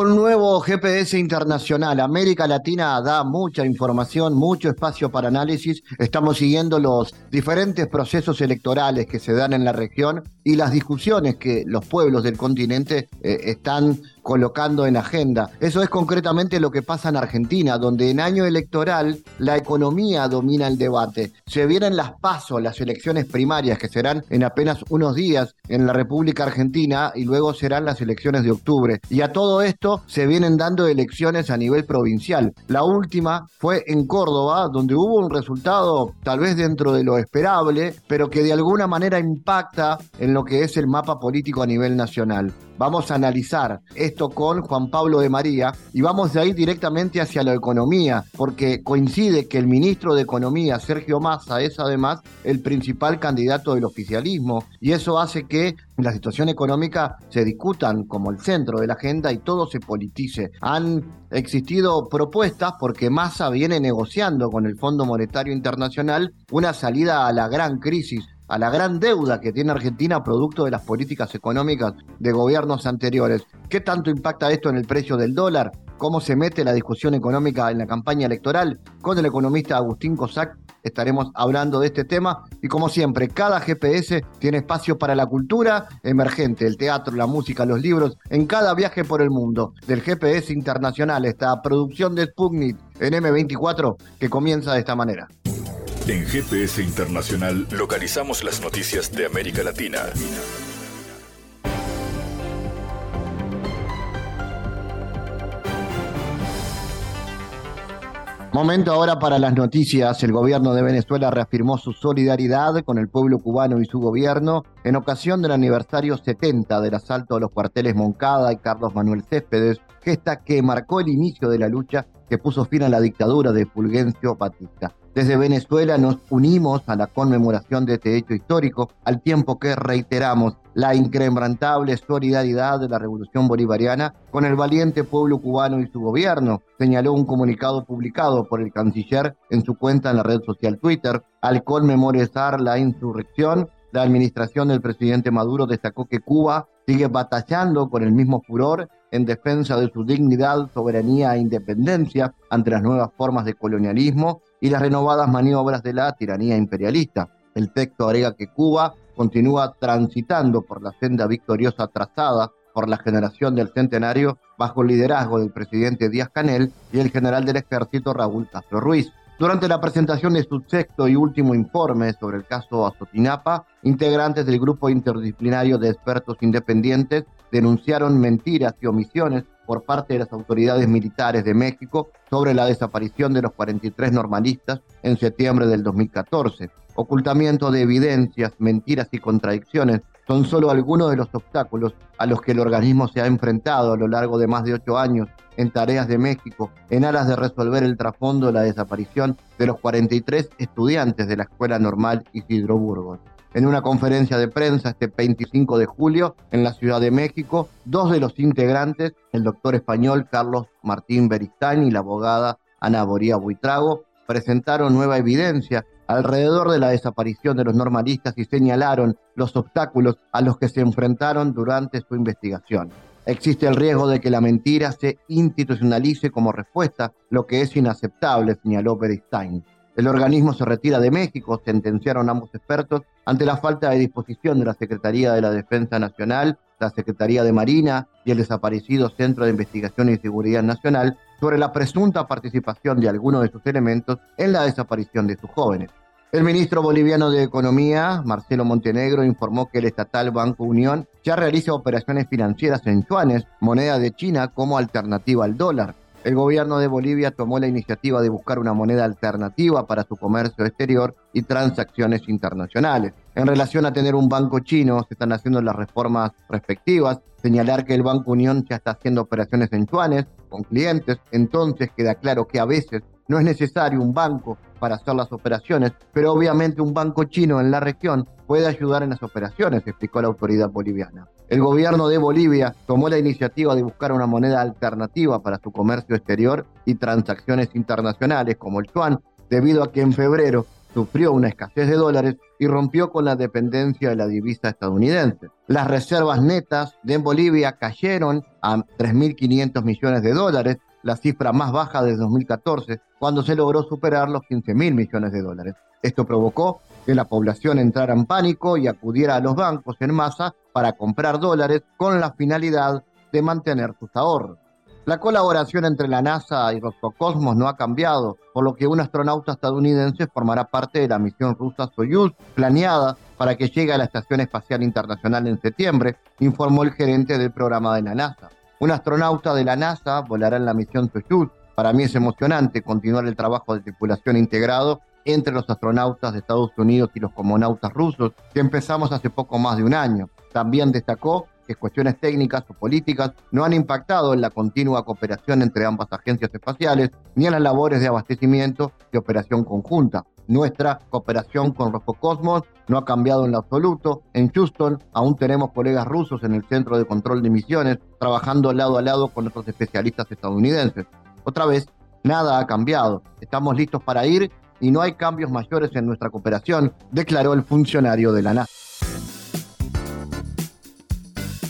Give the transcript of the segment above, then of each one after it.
Un nuevo GPS internacional. América Latina da mucha información, mucho espacio para análisis. Estamos siguiendo los diferentes procesos electorales que se dan en la región y las discusiones que los pueblos del continente eh, están colocando en agenda. Eso es concretamente lo que pasa en Argentina, donde en año electoral la economía domina el debate. Se vienen las pasos, las elecciones primarias, que serán en apenas unos días en la República Argentina y luego serán las elecciones de octubre. Y a todo esto se vienen dando elecciones a nivel provincial. La última fue en Córdoba, donde hubo un resultado tal vez dentro de lo esperable, pero que de alguna manera impacta en lo que es el mapa político a nivel nacional. Vamos a analizar con Juan Pablo de María y vamos de ahí directamente hacia la economía, porque coincide que el ministro de Economía, Sergio Massa, es además el principal candidato del oficialismo y eso hace que la situación económica se discutan como el centro de la agenda y todo se politice. Han existido propuestas porque Massa viene negociando con el Fondo Monetario Internacional una salida a la gran crisis a la gran deuda que tiene Argentina producto de las políticas económicas de gobiernos anteriores. ¿Qué tanto impacta esto en el precio del dólar? ¿Cómo se mete la discusión económica en la campaña electoral? Con el economista Agustín Cosac estaremos hablando de este tema y como siempre, cada GPS tiene espacio para la cultura emergente, el teatro, la música, los libros, en cada viaje por el mundo. Del GPS internacional, esta producción de Sputnik en M24 que comienza de esta manera. En GPS Internacional localizamos las noticias de América Latina. Momento ahora para las noticias. El gobierno de Venezuela reafirmó su solidaridad con el pueblo cubano y su gobierno en ocasión del aniversario 70 del asalto a los cuarteles Moncada y Carlos Manuel Céspedes, gesta que marcó el inicio de la lucha que puso fin a la dictadura de Fulgencio Batista. Desde Venezuela nos unimos a la conmemoración de este hecho histórico, al tiempo que reiteramos la incrementable solidaridad de la revolución bolivariana con el valiente pueblo cubano y su gobierno, señaló un comunicado publicado por el canciller en su cuenta en la red social Twitter. Al conmemorar la insurrección, la administración del presidente Maduro destacó que Cuba sigue batallando con el mismo furor en defensa de su dignidad, soberanía e independencia ante las nuevas formas de colonialismo y las renovadas maniobras de la tiranía imperialista. El texto agrega que Cuba continúa transitando por la senda victoriosa trazada por la generación del centenario bajo el liderazgo del presidente Díaz Canel y el general del ejército Raúl Castro Ruiz. Durante la presentación de su sexto y último informe sobre el caso Azotinapa, integrantes del grupo interdisciplinario de expertos independientes denunciaron mentiras y omisiones por parte de las autoridades militares de México sobre la desaparición de los 43 normalistas en septiembre del 2014. Ocultamiento de evidencias, mentiras y contradicciones son solo algunos de los obstáculos a los que el organismo se ha enfrentado a lo largo de más de ocho años en tareas de México en aras de resolver el trasfondo de la desaparición de los 43 estudiantes de la Escuela Normal Isidro Burgos en una conferencia de prensa este 25 de julio en la Ciudad de México. Dos de los integrantes, el doctor español Carlos Martín Beristain y la abogada Ana Boría Buitrago, presentaron nueva evidencia alrededor de la desaparición de los normalistas y señalaron los obstáculos a los que se enfrentaron durante su investigación. Existe el riesgo de que la mentira se institucionalice como respuesta, lo que es inaceptable, señaló Beristain. El organismo se retira de México, sentenciaron ambos expertos, ante la falta de disposición de la Secretaría de la Defensa Nacional, la Secretaría de Marina y el desaparecido Centro de Investigación y Seguridad Nacional sobre la presunta participación de algunos de sus elementos en la desaparición de sus jóvenes. El ministro boliviano de Economía, Marcelo Montenegro, informó que el estatal Banco Unión ya realiza operaciones financieras en yuanes, moneda de China, como alternativa al dólar. El gobierno de Bolivia tomó la iniciativa de buscar una moneda alternativa para su comercio exterior y transacciones internacionales. En relación a tener un banco chino, se están haciendo las reformas respectivas. Señalar que el Banco Unión ya está haciendo operaciones en yuanes con clientes, entonces queda claro que a veces no es necesario un banco para hacer las operaciones, pero obviamente un banco chino en la región puede ayudar en las operaciones, explicó la autoridad boliviana. El gobierno de Bolivia tomó la iniciativa de buscar una moneda alternativa para su comercio exterior y transacciones internacionales como el yuan, debido a que en febrero sufrió una escasez de dólares y rompió con la dependencia de la divisa estadounidense. Las reservas netas de Bolivia cayeron a 3.500 millones de dólares, la cifra más baja desde 2014, cuando se logró superar los 15.000 millones de dólares. Esto provocó que la población entrara en pánico y acudiera a los bancos en masa para comprar dólares con la finalidad de mantener sus ahorros. La colaboración entre la NASA y Roscosmos no ha cambiado, por lo que un astronauta estadounidense formará parte de la misión rusa Soyuz, planeada para que llegue a la Estación Espacial Internacional en septiembre, informó el gerente del programa de la NASA. Un astronauta de la NASA volará en la misión Soyuz. Para mí es emocionante continuar el trabajo de tripulación integrado entre los astronautas de Estados Unidos y los comonautas rusos, que empezamos hace poco más de un año. También destacó que cuestiones técnicas o políticas no han impactado en la continua cooperación entre ambas agencias espaciales ni en las labores de abastecimiento y operación conjunta. Nuestra cooperación con Roscosmos no ha cambiado en lo absoluto. En Houston aún tenemos colegas rusos en el Centro de Control de Misiones trabajando lado a lado con nuestros especialistas estadounidenses. Otra vez, nada ha cambiado. Estamos listos para ir y no hay cambios mayores en nuestra cooperación, declaró el funcionario de la NASA.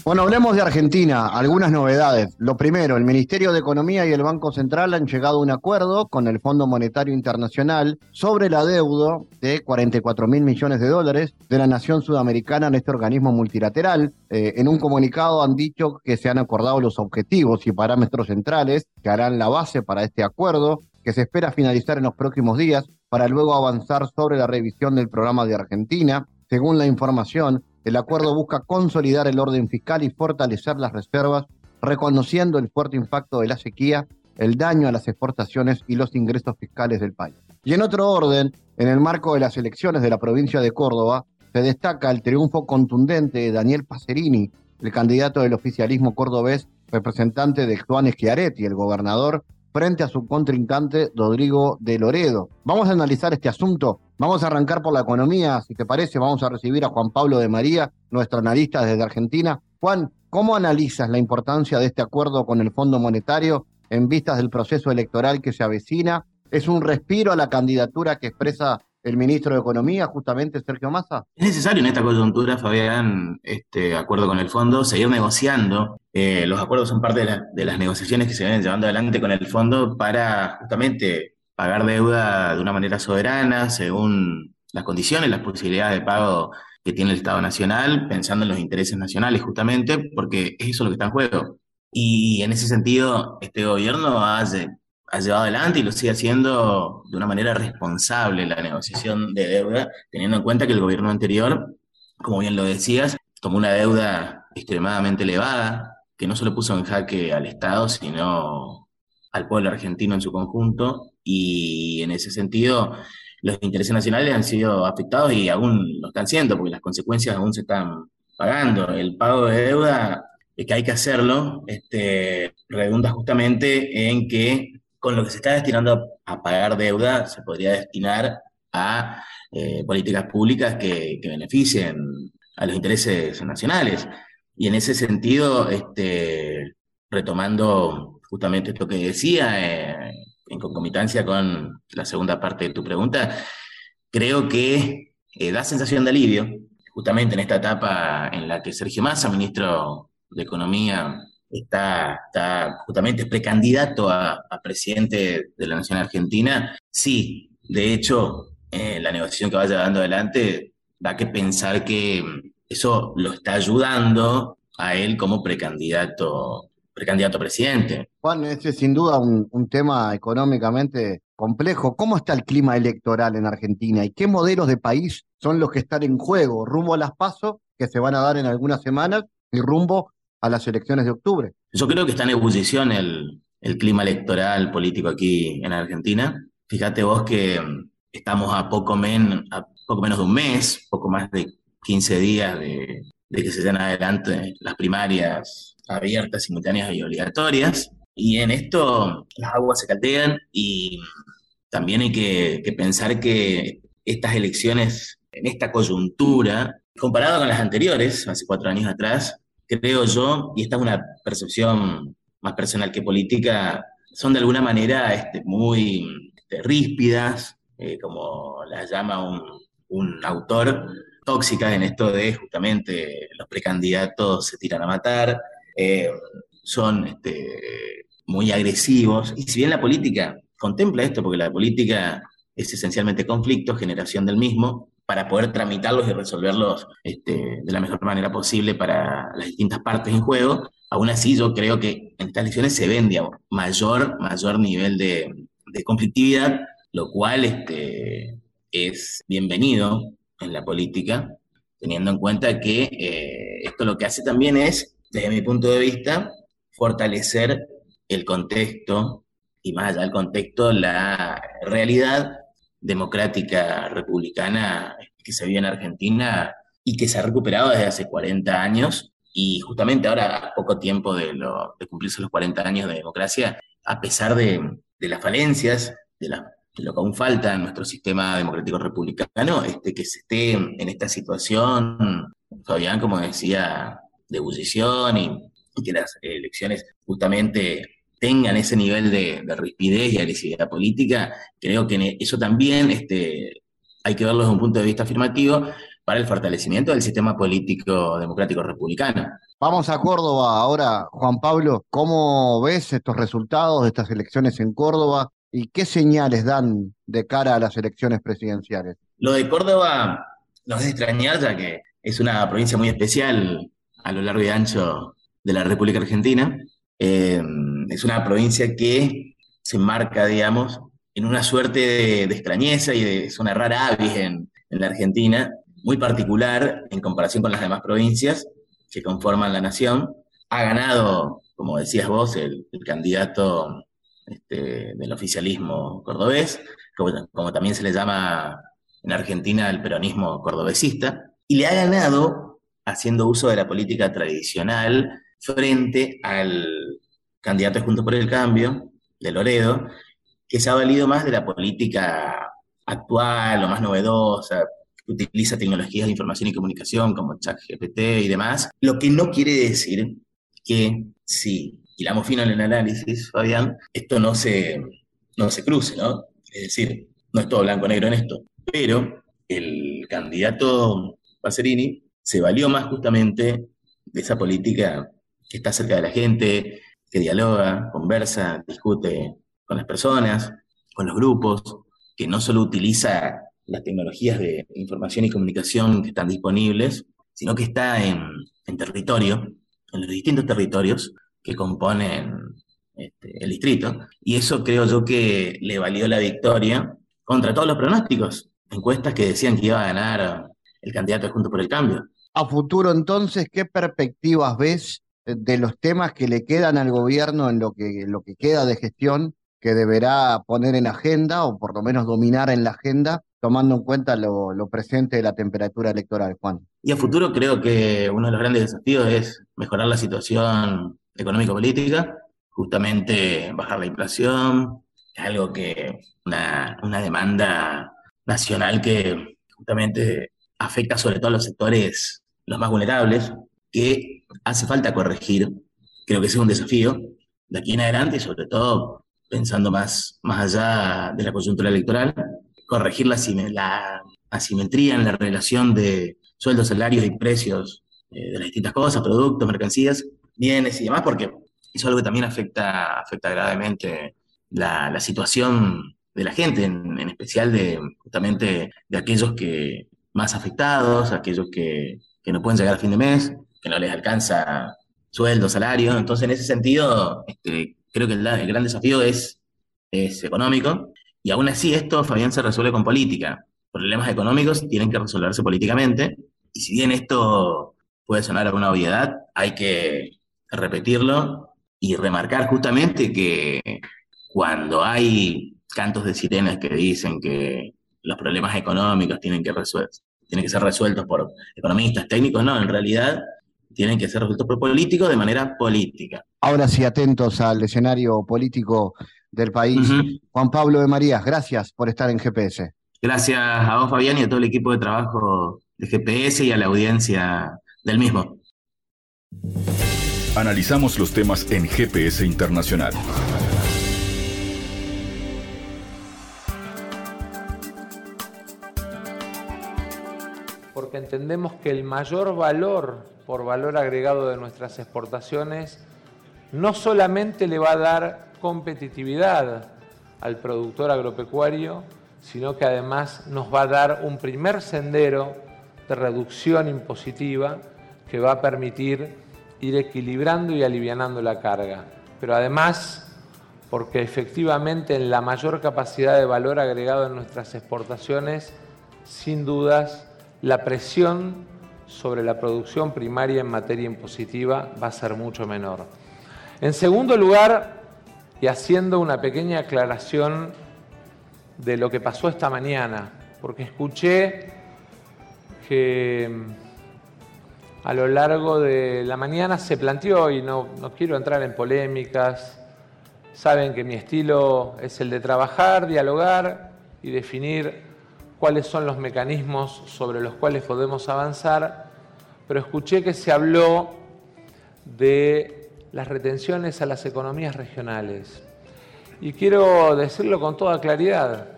Bueno, hablemos de Argentina, algunas novedades. Lo primero, el Ministerio de Economía y el Banco Central han llegado a un acuerdo con el Fondo Monetario Internacional sobre la deuda de 44 mil millones de dólares de la nación sudamericana en este organismo multilateral. Eh, en un comunicado han dicho que se han acordado los objetivos y parámetros centrales que harán la base para este acuerdo, que se espera finalizar en los próximos días para luego avanzar sobre la revisión del programa de Argentina. Según la información, el acuerdo busca consolidar el orden fiscal y fortalecer las reservas, reconociendo el fuerte impacto de la sequía, el daño a las exportaciones y los ingresos fiscales del país. Y en otro orden, en el marco de las elecciones de la provincia de Córdoba, se destaca el triunfo contundente de Daniel Pacerini, el candidato del oficialismo cordobés, representante de Juan Schiaretti, el gobernador, frente a su contrincante Rodrigo de Loredo. Vamos a analizar este asunto. Vamos a arrancar por la economía, si te parece, vamos a recibir a Juan Pablo de María, nuestro analista desde Argentina. Juan, ¿cómo analizas la importancia de este acuerdo con el Fondo Monetario en vistas del proceso electoral que se avecina? ¿Es un respiro a la candidatura que expresa el ministro de Economía, justamente Sergio Massa? Es necesario en esta coyuntura, Fabián, este acuerdo con el fondo, seguir negociando. Eh, los acuerdos son parte de, las negociaciones que se vienen llevando adelante con el fondo para justamente pagar deuda de una manera soberana, según las condiciones, las posibilidades de pago que tiene el Estado Nacional, pensando en los intereses nacionales justamente, porque es eso lo que está en juego. Y en ese sentido, este gobierno hace ha llevado adelante y lo sigue haciendo de una manera responsable la negociación de deuda, teniendo en cuenta que el gobierno anterior, como bien lo decías, tomó una deuda extremadamente elevada, que no solo puso en jaque al Estado, sino al pueblo argentino en su conjunto, y en ese sentido los intereses nacionales han sido afectados y aún lo están siendo, porque las consecuencias aún se están pagando. El pago de deuda, que hay que hacerlo, este, redunda justamente en que con lo que se está destinando a pagar deuda se podría destinar a eh, políticas públicas que, beneficien a los intereses nacionales. Y en ese sentido, este, retomando justamente esto que decía, eh, en concomitancia con la segunda parte de tu pregunta, creo que eh, da sensación de alivio, justamente en esta etapa en la que Sergio Massa, ministro de Economía, está, justamente precandidato a, presidente de la Nación Argentina, sí, de hecho, eh, la negociación que vaya dando adelante da que pensar que eso lo está ayudando a él como precandidato, precandidato a presidente. Juan, ese es sin duda un, un tema económicamente complejo. ¿Cómo está el clima electoral en Argentina y qué modelos de país son los que están en juego rumbo a las pasos que se van a dar en algunas semanas y rumbo a las elecciones de octubre. Yo creo que está en ebullición el, clima electoral político aquí en Argentina. Fíjate vos que mm, estamos a poco, men, a poco menos de un mes, poco más de 15 días de, que se den adelante las primarias abiertas, simultáneas y obligatorias. Y en esto las aguas se caldean y también hay que, que pensar que estas elecciones, en esta coyuntura, comparado con las anteriores, hace cuatro años atrás, creo yo, y esta es una percepción más personal que política, son de alguna manera este, muy este, ríspidas, eh, como las llama un, autor, tóxicas en esto de justamente los precandidatos se tiran a matar, eh, son este, muy agresivos, y si bien la política contempla esto, porque la política es esencialmente conflicto, generación del mismo, para poder tramitarlos y resolverlos este, de la mejor manera posible para las distintas partes en juego. Aún así, yo creo que en estas elecciones se ven, mayor, mayor nivel de, conflictividad, lo cual este, es bienvenido en la política, teniendo en cuenta que eh, esto lo que hace también es, desde mi punto de vista, fortalecer el contexto y más allá del contexto, la realidad democrática republicana que se vive en Argentina y que se ha recuperado desde hace 40 años. Y justamente ahora, a poco tiempo de, cumplirse los 40 años de democracia, a pesar de, las falencias, de, lo que aún falta en nuestro sistema democrático republicano, este, que se esté en esta situación, Fabián, como decía, de ebullición y que las elecciones justamente tengan ese nivel de, de rispidez y agresividad política, creo que eso también este, hay que verlo desde un punto de vista afirmativo para el fortalecimiento del sistema político democrático republicano. Vamos a Córdoba ahora, Juan Pablo. ¿Cómo ves estos resultados de estas elecciones en Córdoba y qué señales dan de cara a las elecciones presidenciales? Lo de Córdoba nos hace extrañar ya que es una provincia muy especial a lo largo y ancho de la República Argentina. Eh, es una provincia que se marca, digamos, en una suerte de, extrañeza y de, es una rara avis en, la Argentina, muy particular en comparación con las demás provincias que conforman la nación. Ha ganado, como decías vos, el, candidato este, del oficialismo cordobés, como, como, también se le llama en Argentina el peronismo cordobesista, y le ha ganado haciendo uso de la política tradicional frente al candidato Juntos por el Cambio, de Loredo, que se ha valido más de la política actual o más novedosa, que utiliza tecnologías de información y comunicación como ChatGPT y demás, lo que no quiere decir que si hilamos fino en el análisis, Fabián, esto no se, no se cruce, ¿no? Es decir, no es todo blanco-negro en esto, pero el candidato Passerini se valió más justamente de esa política que está cerca de la gente, que dialoga, conversa, discute con las personas, con los grupos, que no solo utiliza las tecnologías de información y comunicación que están disponibles, sino que está en, territorio, en los distintos territorios que componen este, el distrito. Y eso creo yo que le valió la victoria contra todos los pronósticos, encuestas que decían que iba a ganar el candidato Junto por el Cambio. A futuro entonces, ¿qué perspectivas ves de los temas que le quedan al gobierno en lo que, lo que queda de gestión que deberá poner en agenda o por lo menos dominar en la agenda, tomando en cuenta lo, presente de la temperatura electoral, Juan. Y a futuro creo que uno de los grandes desafíos es mejorar la situación económico-política, justamente bajar la inflación, algo que una, una demanda nacional que justamente afecta sobre todo a los sectores los más vulnerables, que hace falta corregir. Creo que es un desafío de aquí en adelante sobre todo pensando más, más allá de la coyuntura electoral, corregir la, asimetría en la relación de sueldos, salarios y precios eh, de las distintas cosas, productos, mercancías, bienes y demás, porque eso es algo que también afecta, afecta gravemente la, situación de la gente, en, en, especial de justamente de aquellos que más afectados, aquellos que, que no pueden llegar a fin de mes, que no les alcanza sueldo, salario. Entonces, en ese sentido, este, creo que el, gran desafío es, es económico. Y aún así, esto, Fabián, se resuelve con política. Problemas económicos tienen que resolverse políticamente. Y si bien esto puede sonar a una obviedad, hay que repetirlo y remarcar justamente que cuando hay cantos de sirenas que dicen que los problemas económicos tienen que, tienen que ser resueltos por economistas, técnicos, no, en realidad tienen que ser resueltos por políticos de manera política. Ahora sí, atentos al escenario político del país. Juan Pablo de Marías, gracias por estar en GPS. Gracias a vos, Fabián, y a todo el equipo de trabajo de GPS y a la audiencia del mismo. Analizamos los temas en GPS Internacional. Entendemos que el mayor valor por valor agregado de nuestras exportaciones no solamente le va a dar competitividad al productor agropecuario, sino que además nos va a dar un primer sendero de reducción impositiva que va a permitir ir equilibrando y alivianando la carga. Pero además, porque efectivamente en la mayor capacidad de valor agregado en nuestras exportaciones, sin dudas, la presión sobre la producción primaria en materia impositiva va a ser mucho menor. En segundo lugar, y haciendo una pequeña aclaración de lo que pasó esta mañana, porque escuché que a lo largo de la mañana se planteó, y no quiero entrar en polémicas, saben que mi estilo es el de trabajar, dialogar y definir cuáles son los mecanismos sobre los cuales podemos avanzar, pero escuché que se habló de las retenciones a las economías regionales. Y quiero decirlo con toda claridad,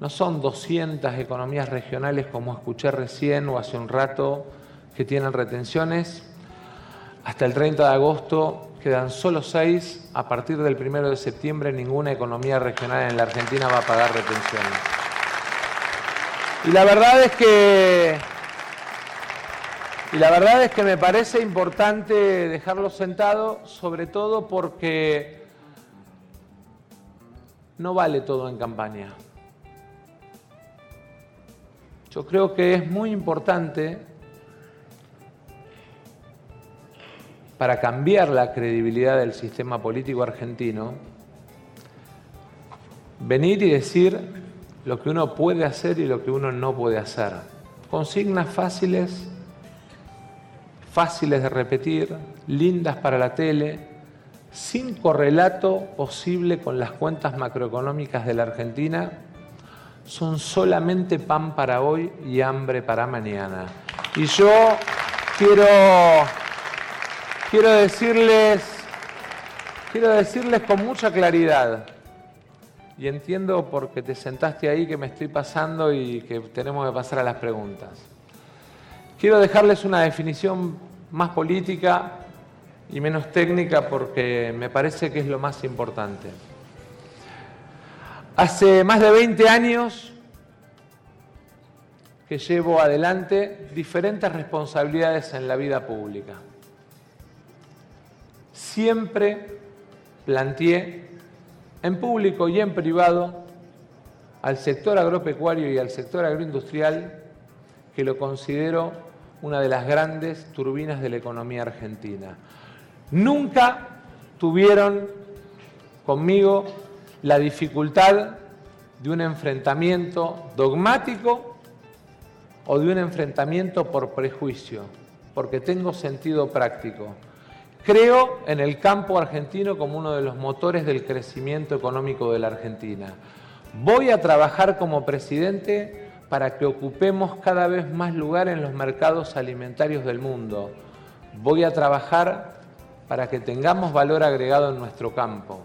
no son 200 economías regionales como escuché recién o hace un rato que tienen retenciones. Hasta el 30 de agosto quedan solo seis. A partir del 1 de septiembre ninguna economía regional en la Argentina va a pagar retenciones. Y la verdad es que y la verdad es que me parece importante dejarlo sentado, sobre todo porque no vale todo en campaña. Yo creo que es muy importante para cambiar la credibilidad del sistema político argentino, venir y decir lo que uno puede hacer y lo que uno no puede hacer. Consignas fáciles fáciles de repetir, lindas para la tele, sin correlato posible con las cuentas macroeconómicas de la Argentina, son solamente pan para hoy y hambre para mañana. Y yo quiero, quiero decirles, quiero decirles con mucha claridad, y entiendo porque te sentaste ahí que me estoy pasando y que tenemos que pasar a las preguntas. Quiero dejarles una definición más política y menos técnica porque me parece que es lo más importante. Hace más de 20 años que llevo adelante diferentes responsabilidades en la vida pública. Siempre planteé en público y en privado al sector agropecuario y al sector agroindustrial que lo considero una de las grandes turbinas de la economía argentina. Nunca tuvieron conmigo la dificultad de un enfrentamiento dogmático o de un enfrentamiento por prejuicio, porque tengo sentido práctico. Creo en el campo argentino como uno de los motores del crecimiento económico de la Argentina. Voy a trabajar como presidente para que ocupemos cada vez más lugar en los mercados alimentarios del mundo. Voy a trabajar para que tengamos valor agregado en nuestro campo.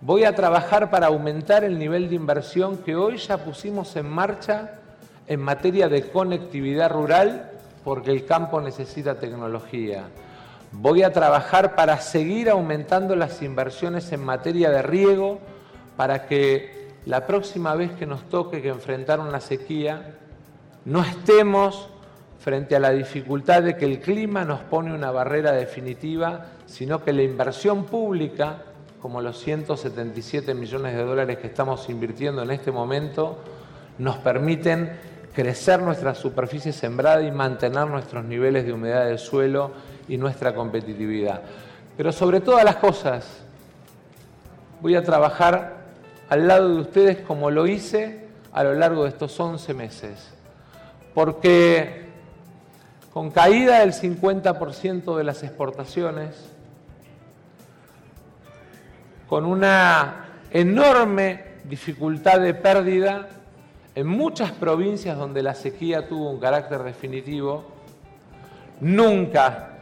Voy a trabajar para aumentar el nivel de inversión que hoy ya pusimos en marcha en materia de conectividad rural porque el campo necesita tecnología. Voy a trabajar para seguir aumentando las inversiones en materia de riego para que la próxima vez que nos toque que enfrentar una sequía, no estemos frente a la dificultad de que el clima nos pone una barrera definitiva, sino que la inversión pública, como los 177 millones de dólares que estamos invirtiendo en este momento, nos permiten crecer nuestra superficie sembrada y mantener nuestros niveles de humedad del suelo y nuestra competitividad. Pero sobre todas las cosas, voy a trabajar al lado de ustedes como lo hice a lo largo de estos 11 meses. Porque con caída del 50% de las exportaciones, con una enorme dificultad de pérdida en muchas provincias donde la sequía tuvo un carácter definitivo, nunca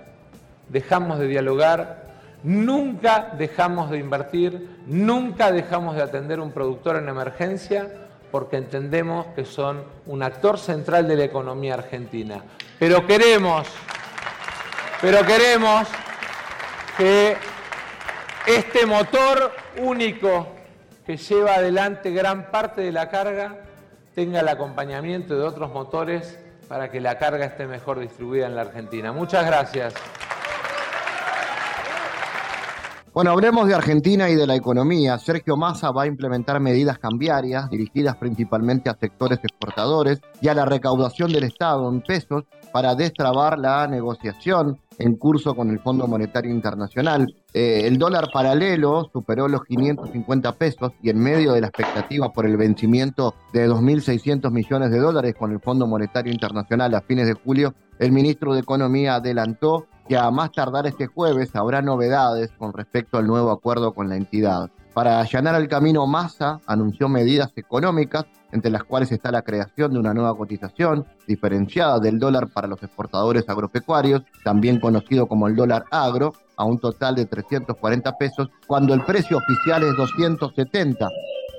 dejamos de dialogar, nunca dejamos de invertir, nunca dejamos de atender un productor en emergencia porque entendemos que son un actor central de la economía argentina. Pero queremos, pero queremos que este motor único que lleva adelante gran parte de la carga tenga el acompañamiento de otros motores para que la carga esté mejor distribuida en la Argentina. Muchas gracias. Bueno, hablemos de Argentina y de la economía. Sergio Massa va a implementar medidas cambiarias dirigidas principalmente a sectores exportadores y a la recaudación del Estado en pesos para destrabar la negociación en curso con el Fondo Monetario Internacional. Eh, el dólar paralelo superó los 550 pesos y en medio de la expectativa por el vencimiento de 2.600 millones de dólares con el Fondo Monetario Internacional a fines de julio, el ministro de Economía adelantó que a más tardar este jueves habrá novedades con respecto al nuevo acuerdo con la entidad. Para allanar el camino, Massa anunció medidas económicas, entre las cuales está la creación de una nueva cotización diferenciada del dólar para los exportadores agropecuarios, también conocido como el dólar agro, a un total de 340 pesos, cuando el precio oficial es 270,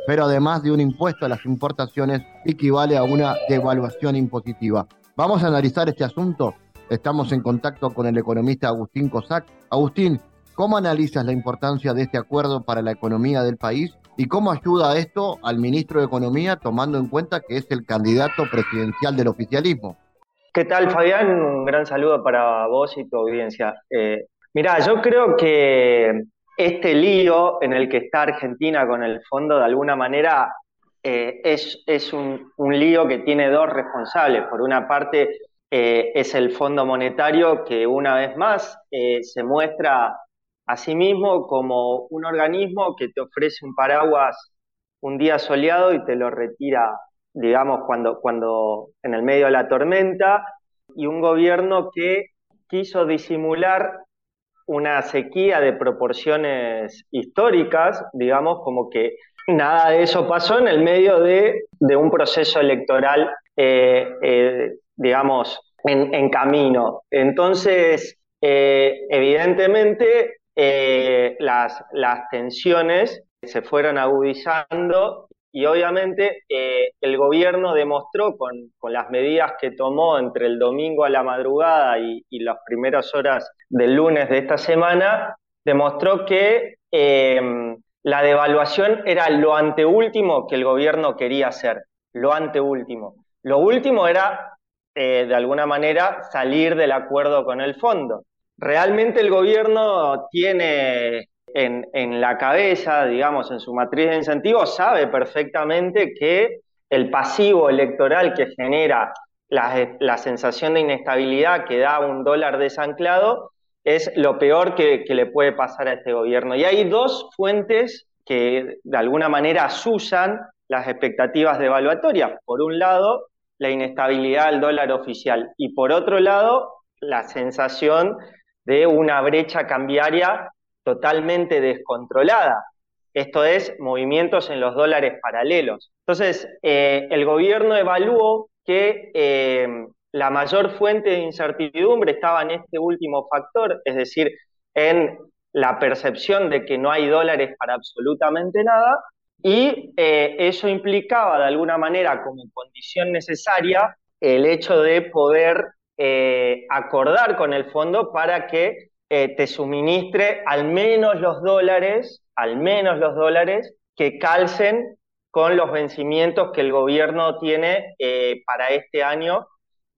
pero además de un impuesto a las importaciones equivale a una devaluación impositiva. Vamos a analizar este asunto Estamos en contacto con el economista Agustín Cosac. Agustín, ¿cómo analizas la importancia de este acuerdo para la economía del país y cómo ayuda esto al ministro de Economía tomando en cuenta que es el candidato presidencial del oficialismo? ¿Qué tal, Fabián? Un gran saludo para vos y tu audiencia. Eh, mirá, yo creo que este lío en el que está Argentina con el fondo, de alguna manera, eh, es, es un, un, lío que tiene dos responsables. Por una parte, eh, es el Fondo Monetario que una vez más eh, se muestra a sí mismo como un organismo que te ofrece un paraguas un día soleado y te lo retira, digamos, cuando, cuando en el medio de la tormenta, y un gobierno que quiso disimular una sequía de proporciones históricas, digamos, como que nada de eso pasó en el medio de, un proceso electoral eh, digamos, en, camino. Entonces, eh, evidentemente, eh, las, las tensiones se fueron agudizando y obviamente eh, el gobierno demostró con, con, las medidas que tomó entre el domingo a la madrugada y, y las primeras horas del lunes de esta semana, demostró que la devaluación era lo anteúltimo que el gobierno quería hacer, lo anteúltimo. Lo último era eh, de alguna manera, salir del acuerdo con el fondo. Realmente el gobierno tiene en, en, la cabeza, digamos, en su matriz de incentivos, sabe perfectamente que el pasivo electoral que genera la, la sensación de inestabilidad que da un dólar desanclado es lo peor que, le puede pasar a este gobierno. Y hay dos fuentes que de alguna manera asusan las expectativas devaluatorias. Por un lado, la inestabilidad del dólar oficial y por otro lado, la sensación de una brecha cambiaria totalmente descontrolada. Esto es, movimientos en los dólares paralelos. Entonces, eh, el gobierno evaluó que eh, la mayor fuente de incertidumbre estaba en este último factor, es decir, en la percepción de que no hay dólares para absolutamente nada, y eh, eso implicaba de alguna manera como condición necesaria el hecho de poder eh, acordar con el fondo para que eh, te suministre al menos los dólares, al menos los dólares que calcen con los vencimientos que el gobierno tiene para este año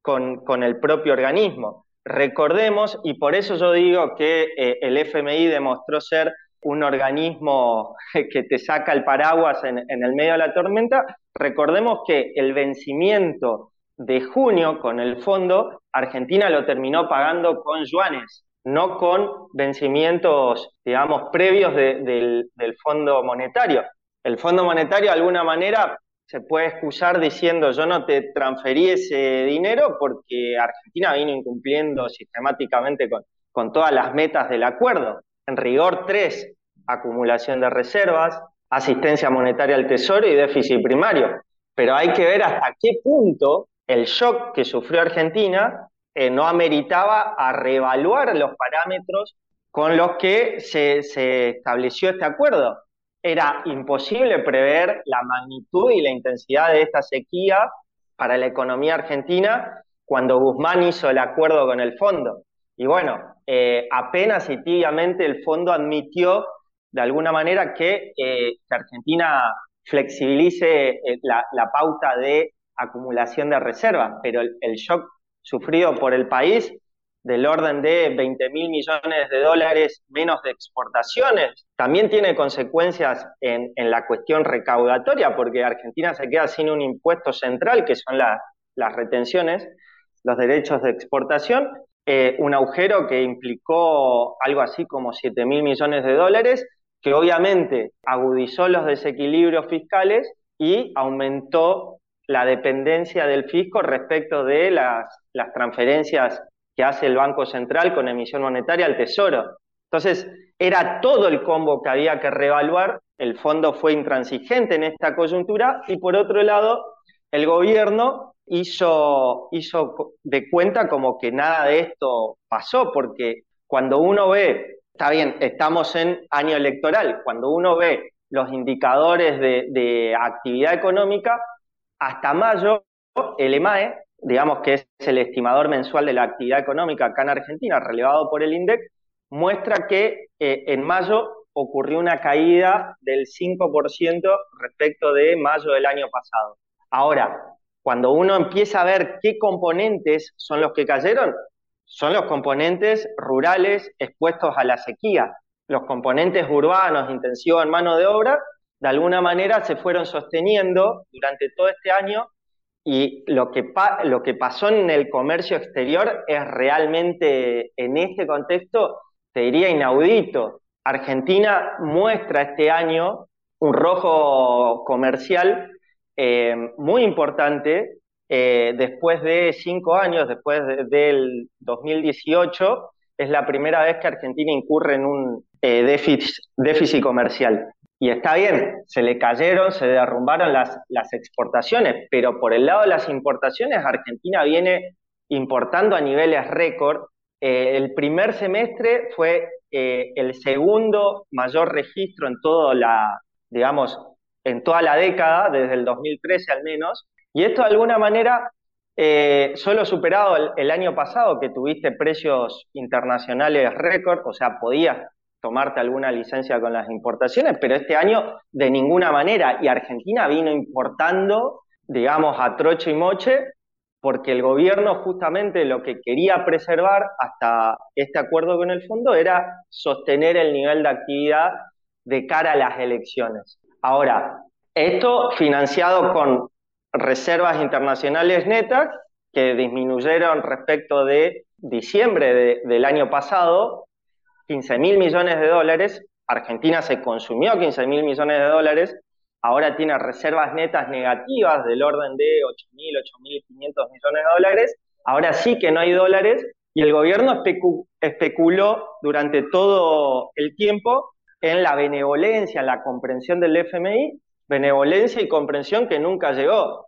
con, con el propio organismo. Recordemos, y por eso yo digo que el FMI demostró ser un organismo que te saca el paraguas en, el medio de la tormenta, recordemos que el vencimiento de junio con el fondo, Argentina lo terminó pagando con yuanes, no con vencimientos, digamos, previos del, Fondo Monetario. El Fondo Monetario, de alguna manera, se puede excusar diciendo yo no te transferí ese dinero porque Argentina vino incumpliendo sistemáticamente con, con todas las metas del acuerdo. En rigor, tres, acumulación de reservas, asistencia monetaria al Tesoro y déficit primario. Pero hay que ver hasta qué punto el shock que sufrió Argentina eh, no ameritaba a reevaluar los parámetros con los que se, se estableció este acuerdo. Era imposible prever la magnitud y la intensidad de esta sequía para la economía argentina cuando Guzmán hizo el acuerdo con el fondo. Y bueno, eh, apenas y tibiamente el fondo admitió de alguna manera que, eh, Argentina flexibilice eh, la, pauta de acumulación de reservas, pero el, shock sufrido por el país del orden de 20 mil millones de dólares menos de exportaciones, también tiene consecuencias en, la cuestión recaudatoria, porque Argentina se queda sin un impuesto central, que son las retenciones, los derechos de exportación, eh, un agujero que implicó algo así como 7 mil millones de dólares, que obviamente agudizó los desequilibrios fiscales y aumentó la dependencia del fisco respecto de las, transferencias que hace el Banco Central con emisión monetaria al Tesoro. Entonces, era todo el combo que había que reevaluar, el fondo fue intransigente en esta coyuntura y por otro lado, el gobierno hizo, hizo de cuenta como que nada de esto pasó, porque cuando uno ve, está bien, estamos en año electoral, cuando uno ve los indicadores de, actividad económica, hasta mayo el EMAE, digamos que es el estimador mensual de la actividad económica acá en Argentina, relevado por el INDEC, muestra que eh, en mayo ocurrió una caída del 5% respecto de mayo del año pasado. Ahora, cuando uno empieza a ver qué componentes son los que cayeron, son los componentes rurales expuestos a la sequía. Los componentes urbanos intensivos en mano de obra, de alguna manera se fueron sosteniendo durante todo este año y lo que, lo que pasó en el comercio exterior es realmente, en este contexto, te diría inaudito. Argentina muestra este año un rojo comercial eh, muy importante eh, después de cinco años, después del 2018, es la primera vez que Argentina incurre en un eh, déficit, comercial. Y está bien, se le cayeron, se derrumbaron las, las exportaciones, pero por el lado de las importaciones, Argentina viene importando a niveles récord. el primer semestre fue el segundo mayor registro en toda la, digamos, en toda la década, desde el 2013 al menos, y esto de alguna manera eh, solo superado el, año pasado, que tuviste precios internacionales récord, o sea, podías tomarte alguna licencia con las importaciones, pero este año de ninguna manera, y Argentina vino importando, digamos, a trocho y moche, porque el gobierno justamente lo que quería preservar hasta este acuerdo con el fondo era sostener el nivel de actividad de cara a las elecciones. Ahora, esto financiado con reservas internacionales netas que disminuyeron respecto de diciembre del año pasado, 15 mil millones de dólares. Argentina se consumió 15 mil millones de dólares, ahora tiene reservas netas negativas del orden de 8 mil, 8 mil 500 millones de dólares. Ahora sí que no hay dólares y el gobierno especuló durante todo el tiempo en la benevolencia, en la comprensión del FMI, benevolencia y comprensión que nunca llegó.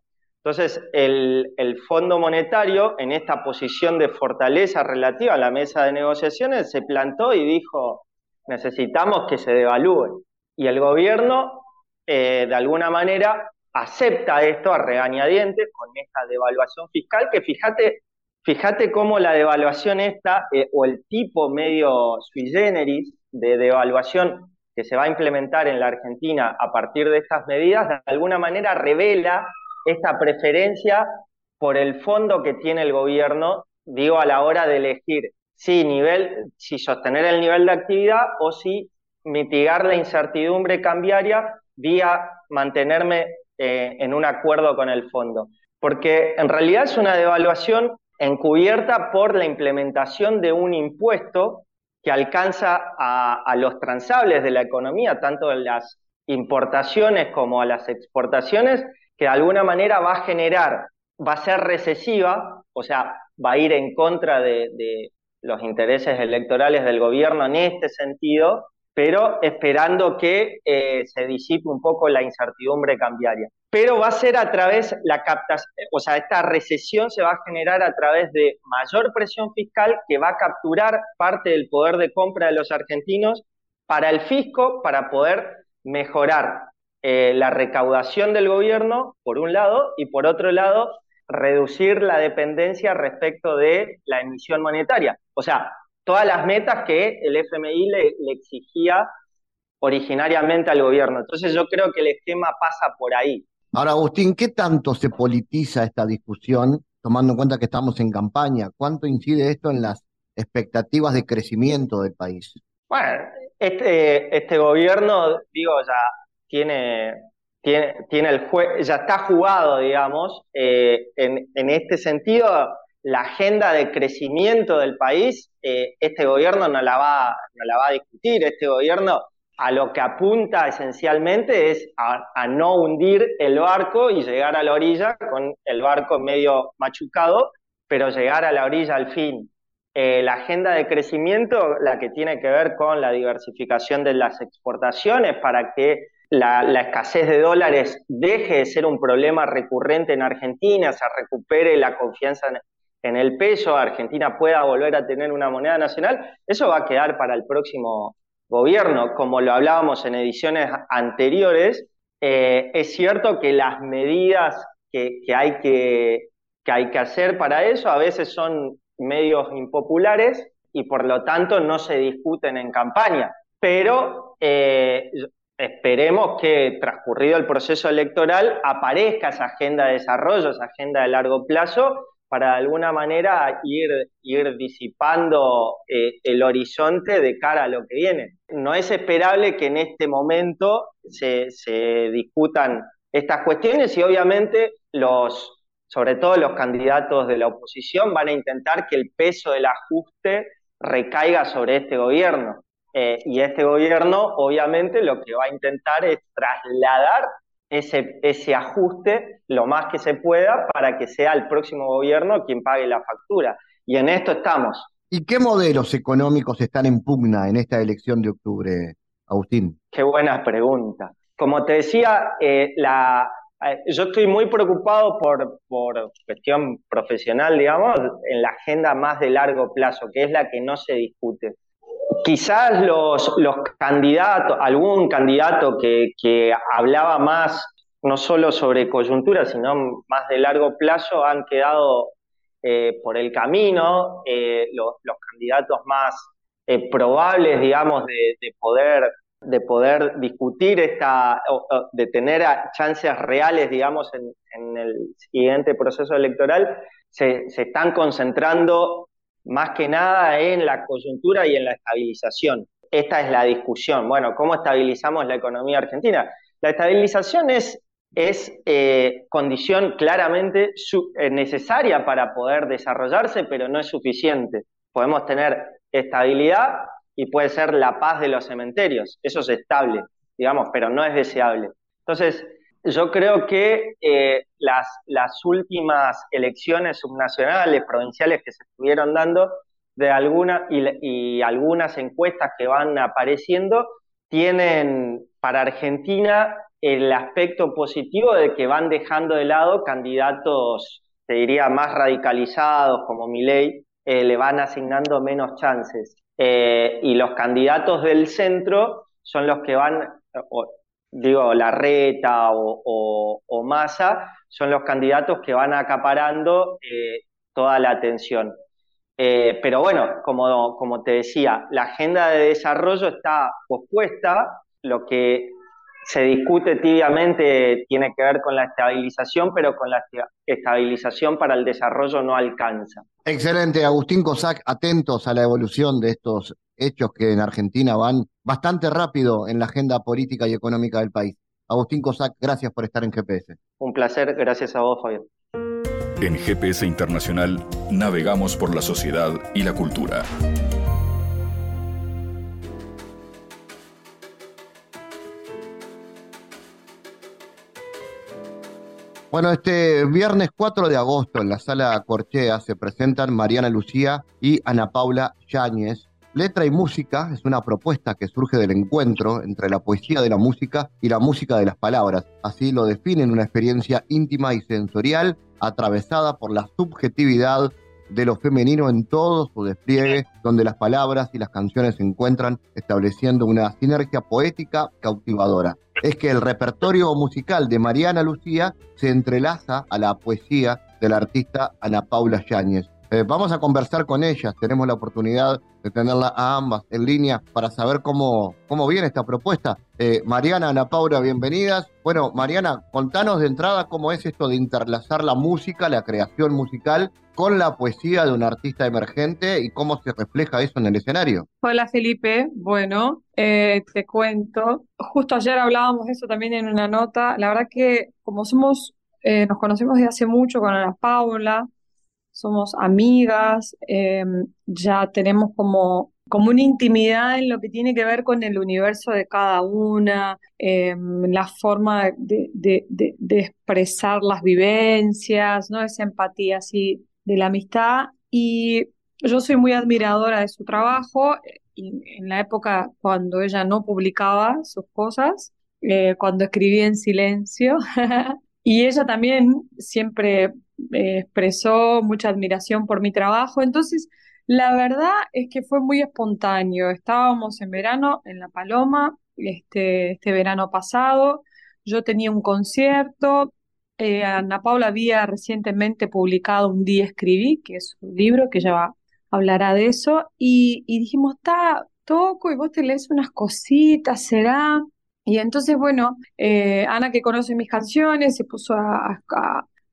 Entonces, el, Fondo Monetario, en esta posición de fortaleza relativa a la mesa de negociaciones, se plantó y dijo, necesitamos que se devalúe. Y el gobierno, eh, de alguna manera, acepta esto a regañadientes con esta devaluación fiscal, que fíjate, fíjate cómo la devaluación esta, eh, o el tipo medio sui generis de devaluación que se va a implementar en la Argentina a partir de estas medidas, de alguna manera revela esta preferencia por el fondo que tiene el gobierno, digo, a la hora de elegir si, nivel, si sostener el nivel de actividad o si mitigar la incertidumbre cambiaria vía mantenerme eh, en un acuerdo con el fondo. Porque en realidad es una devaluación encubierta por la implementación de un impuesto que alcanza a, los transables de la economía, tanto en las importaciones como a las exportaciones, que de alguna manera va a generar, va a ser recesiva, o sea, va a ir en contra de, los intereses electorales del gobierno en este sentido, pero esperando que eh, se disipe un poco la incertidumbre cambiaria. Pero va a ser a través la captación, o sea, esta recesión se va a generar a través de mayor presión fiscal que va a capturar parte del poder de compra de los argentinos para el fisco, para poder mejorar eh, la recaudación del gobierno, por un lado, y por otro lado, reducir la dependencia respecto de la emisión monetaria. O sea, todas las metas que el FMI le, exigía originariamente al gobierno. Entonces yo creo que el esquema pasa por ahí. Ahora, Agustín, ¿qué tanto se politiza esta discusión, tomando en cuenta que estamos en campaña? ¿Cuánto incide esto en las expectativas de crecimiento del país? Bueno, este, este gobierno, digo, ya tiene tiene, el ya está jugado, digamos, eh, en, este sentido, la agenda de crecimiento del país, eh, este gobierno no la, va, no la va a discutir, este gobierno a lo que apunta esencialmente es a, no hundir el barco y llegar a la orilla con el barco medio machucado, pero llegar a la orilla al fin. Eh, la agenda de crecimiento, la que tiene que ver con la diversificación de las exportaciones para que la, escasez de dólares deje de ser un problema recurrente en Argentina, se recupere la confianza en, el peso, Argentina pueda volver a tener una moneda nacional, eso va a quedar para el próximo gobierno. Como lo hablábamos en ediciones anteriores, eh, es cierto que las medidas que, hay que, que hay que hacer para eso a veces son medios impopulares y por lo tanto no se discuten en campaña. Pero eh, esperemos que transcurrido el proceso electoral aparezca esa agenda de desarrollo, esa agenda de largo plazo, para de alguna manera ir, ir disipando eh, el horizonte de cara a lo que viene. No es esperable que en este momento se, se discutan estas cuestiones y obviamente los, sobre todo los candidatos de la oposición, van a intentar que el peso del ajuste recaiga sobre este gobierno. Eh, y este gobierno obviamente lo que va a intentar es trasladar ese, ese ajuste lo más que se pueda para que sea el próximo gobierno quien pague la factura. Y en esto estamos. ¿Y qué modelos económicos están en pugna en esta elección de octubre, Agustín? Qué buena pregunta. Como te decía, eh, la, eh, yo estoy muy preocupado por, por cuestión profesional, digamos, en la agenda más de largo plazo, que es la que no se discute. Quizás los, los candidatos, algún candidato que, que hablaba más no solo sobre coyuntura, sino más de largo plazo, han quedado eh, por el camino. Eh, los, los, candidatos más eh, probables, digamos, de, de, poder, de poder discutir esta, de tener chances reales, digamos, en, en el siguiente proceso electoral, se, se, están concentrando más que nada en la coyuntura y en la estabilización. Esta es la discusión. Bueno, ¿cómo estabilizamos la economía argentina? La estabilización es, es eh, condición claramente eh, necesaria para poder desarrollarse, pero no es suficiente. Podemos tener estabilidad y puede ser la paz de los cementerios. Eso es estable, digamos, pero no es deseable. Entonces, yo creo que eh, las, últimas elecciones subnacionales, provinciales que se estuvieron dando, de alguna, y, algunas encuestas que van apareciendo, tienen para Argentina el aspecto positivo de que van dejando de lado candidatos, te diría, más radicalizados como Milei, eh, le van asignando menos chances. Eh, y los candidatos del centro son los que van, digo, Larreta o, o, Massa, son los candidatos que van acaparando eh, toda la atención. Eh, pero bueno, como, como te decía, la agenda de desarrollo está pospuesta, lo que se discute tibiamente tiene que ver con la estabilización, pero con la estabilización para el desarrollo no alcanza. Excelente, Agustín Cosac, atentos a la evolución de estos hechos que en Argentina van bastante rápido en la agenda política y económica del país. Agustín Cosac, gracias por estar en GPS. Un placer, gracias a vos, Fabián. En GPS Internacional navegamos por la sociedad y la cultura. Bueno, este viernes 4 de agosto en la sala Corchea se presentan Mariana Lucía y Ana Paula Yáñez. Letra y música es una propuesta que surge del encuentro entre la poesía de la música y la música de las palabras. Así lo definen una experiencia íntima y sensorial atravesada por la subjetividad de lo femenino en todo su despliegue, donde las palabras y las canciones se encuentran estableciendo una sinergia poética cautivadora. Es que el repertorio musical de Mariana Lucía se entrelaza a la poesía del artista Ana Paula Yáñez. Eh, vamos a conversar con ellas, tenemos la oportunidad de tenerla a ambas en línea para saber cómo, cómo viene esta propuesta. Eh, Mariana, Ana Paula, bienvenidas. Bueno, Mariana, contanos de entrada cómo es esto de interlazar la música, la creación musical con la poesía de un artista emergente y cómo se refleja eso en el escenario. Hola Felipe, bueno, eh, te cuento. Justo ayer hablábamos de eso también en una nota. La verdad que como somos, nos conocemos desde hace mucho con Ana Paula, somos amigas, em, ya tenemos como, como una intimidad en lo que tiene que ver con el universo de cada una, em, la forma de, expresar las vivencias, ¿no? Esa empatía así de la amistad. Y yo soy muy admiradora de su trabajo. en la época cuando ella no publicaba sus cosas, eh, cuando escribía en silencio, y ella también siempre expresó mucha admiración por mi trabajo. Entonces, la verdad es que fue muy espontáneo. Estábamos en verano en La Paloma, este, este verano pasado. Yo tenía un concierto. Eh, Ana Paula había recientemente publicado Un día escribí, que es un libro que ya hablará de eso. Y, dijimos, está, toco y vos te lees unas cositas, será. Y entonces, bueno, eh, Ana que conoce mis canciones se puso a,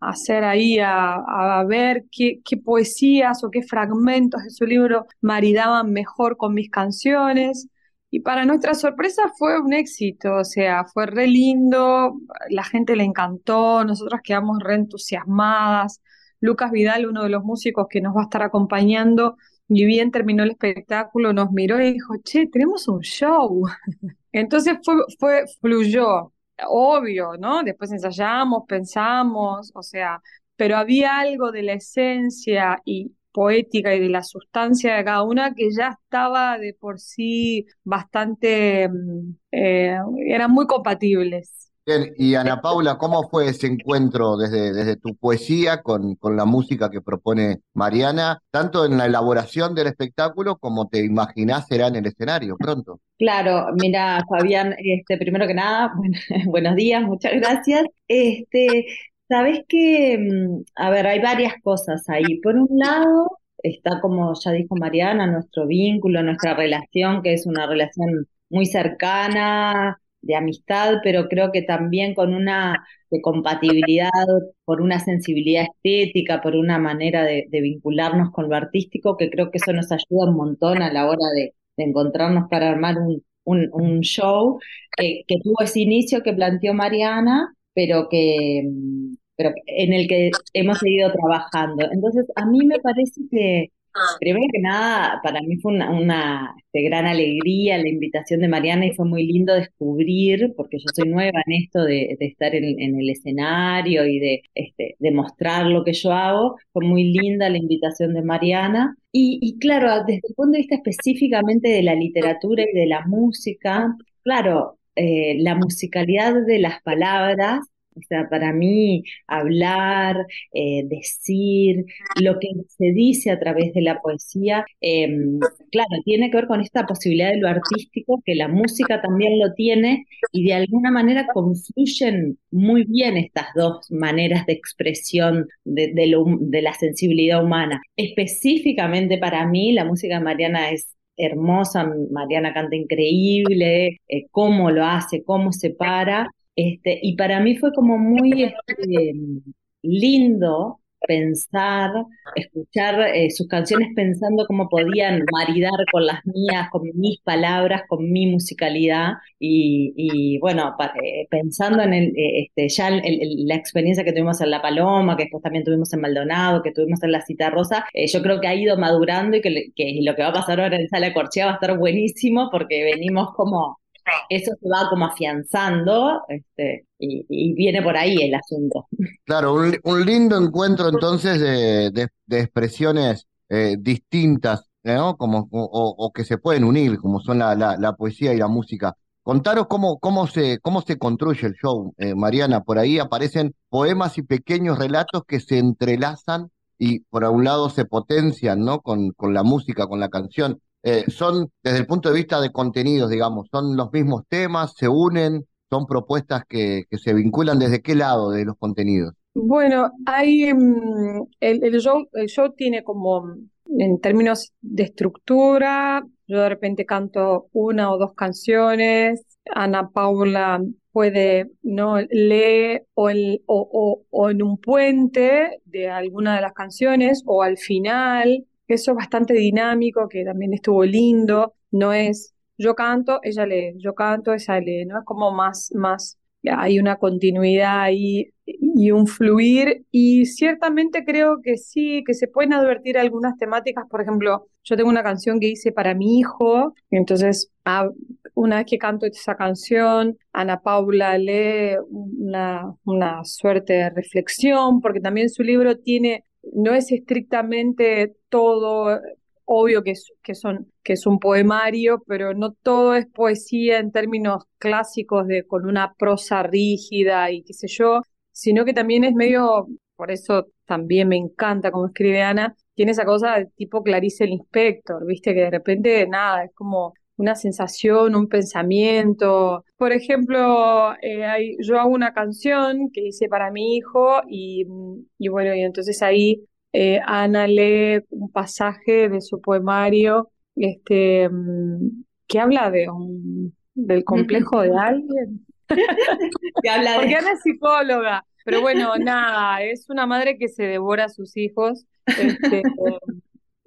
hacer ahí, a, ver qué, poesías o qué fragmentos de su libro maridaban mejor con mis canciones. Y para nuestra sorpresa fue un éxito, o sea, fue re lindo, la gente le encantó, nosotras quedamos re entusiasmadas. Lucas Vidal, uno de los músicos que nos va a estar acompañando, y bien terminó el espectáculo, nos miró y dijo, che, tenemos un show. Entonces fue, fue, fluyó, obvio, ¿no? Después ensayamos, pensamos, o sea, pero había algo de la esencia y poética y de la sustancia de cada una que ya estaba de por sí bastante, mm, eh, eran muy compatibles. Bien, y Ana Paula, ¿cómo fue ese encuentro desde, desde tu poesía con, con la música que propone Mariana, tanto en la elaboración del espectáculo como te imaginás será en el escenario pronto? Claro, mira, Fabián, este, primero que nada, buenos días, muchas gracias. Este, sabes que, mm, a ver, hay varias cosas ahí. Por un lado, está como ya dijo Mariana, nuestro vínculo, nuestra relación, que es una relación muy cercana, de amistad, pero creo que también con una de compatibilidad, por una sensibilidad estética, por una manera de, vincularnos con lo artístico, que creo que eso nos ayuda un montón a la hora de, encontrarnos para armar un, show que, que, tuvo ese inicio que planteó Mariana, pero que pero en el que hemos seguido trabajando. Entonces, a mí me parece que Primero que nada, para mí fue una, este, gran alegría la invitación de Mariana y fue muy lindo descubrir, porque yo soy nueva en esto de, estar en, el escenario y de, este, mostrar lo que yo hago. Fue muy linda la invitación de Mariana. Y, claro, desde el punto de vista específicamente de la literatura y de la música, claro, eh, la musicalidad de las palabras o sea, para mí hablar, eh, decir, lo que se dice a través de la poesía, em, claro, tiene que ver con esta posibilidad de lo artístico, que la música también lo tiene, y de alguna manera confluyen muy bien estas dos maneras de expresión de, la sensibilidad humana. Específicamente para mí, la música Mariana es hermosa, Mariana canta increíble, eh, cómo lo hace, cómo se para, este, y para mí fue como muy este, lindo pensar, escuchar eh, sus canciones pensando cómo podían maridar con las mías, con mis palabras, con mi musicalidad y, bueno, eh, pensando en el, eh, este, ya la experiencia que tuvimos en La Paloma, que después también tuvimos en Maldonado, que tuvimos en La Cita Rosa, yo creo que ha ido madurando y que, que, lo que va a pasar ahora en Sala Corchea va a estar buenísimo porque venimos como eso se va como afianzando este, y, viene por ahí el asunto. Claro, un, lindo encuentro entonces de, expresiones eh, distintas, ¿no? Como, o, que se pueden unir, como son la, la, poesía y la música. Contaros cómo, cómo, se, cómo se construye el show, eh, Mariana. Por ahí aparecen poemas y pequeños relatos que se entrelazan y por un lado se potencian, ¿no? Con, con la música, con la canción. Eh, son, desde el punto de vista de contenidos, digamos, son los mismos temas, se unen, son propuestas que, que se vinculan desde qué lado de los contenidos. Bueno, hay mm, el, show, el show tiene como, en términos de estructura, yo de repente canto una o dos canciones, Ana Paula puede no lee o, el, o, o en un puente de alguna de las canciones o al final eso es bastante dinámico, que también estuvo lindo, no es yo canto, ella lee, yo canto, ella lee, ¿no? Es como más, más, hay una continuidad y un fluir y ciertamente creo que sí, que se pueden advertir algunas temáticas, por ejemplo, yo tengo una canción que hice para mi hijo, entonces ah, una vez que canto esa canción, Ana Paula lee una, una suerte de reflexión, porque también su libro tiene no es estrictamente todo, obvio que es, que, son, que es un poemario, pero no todo es poesía en términos clásicos de con una prosa rígida y qué sé yo, sino que también es medio, por eso también me encanta como escribe Ana, tiene esa cosa de tipo Clarice el Inspector, viste, que de repente nada, es como una sensación, un pensamiento. Por ejemplo, eh, yo hago una canción que hice para mi hijo y, bueno, y entonces ahí eh, Ana lee un pasaje de su poemario este, mm, que habla de un, del complejo de alguien. Porque Ana es psicóloga. Pero bueno, nada, es una madre que se devora a sus hijos, este,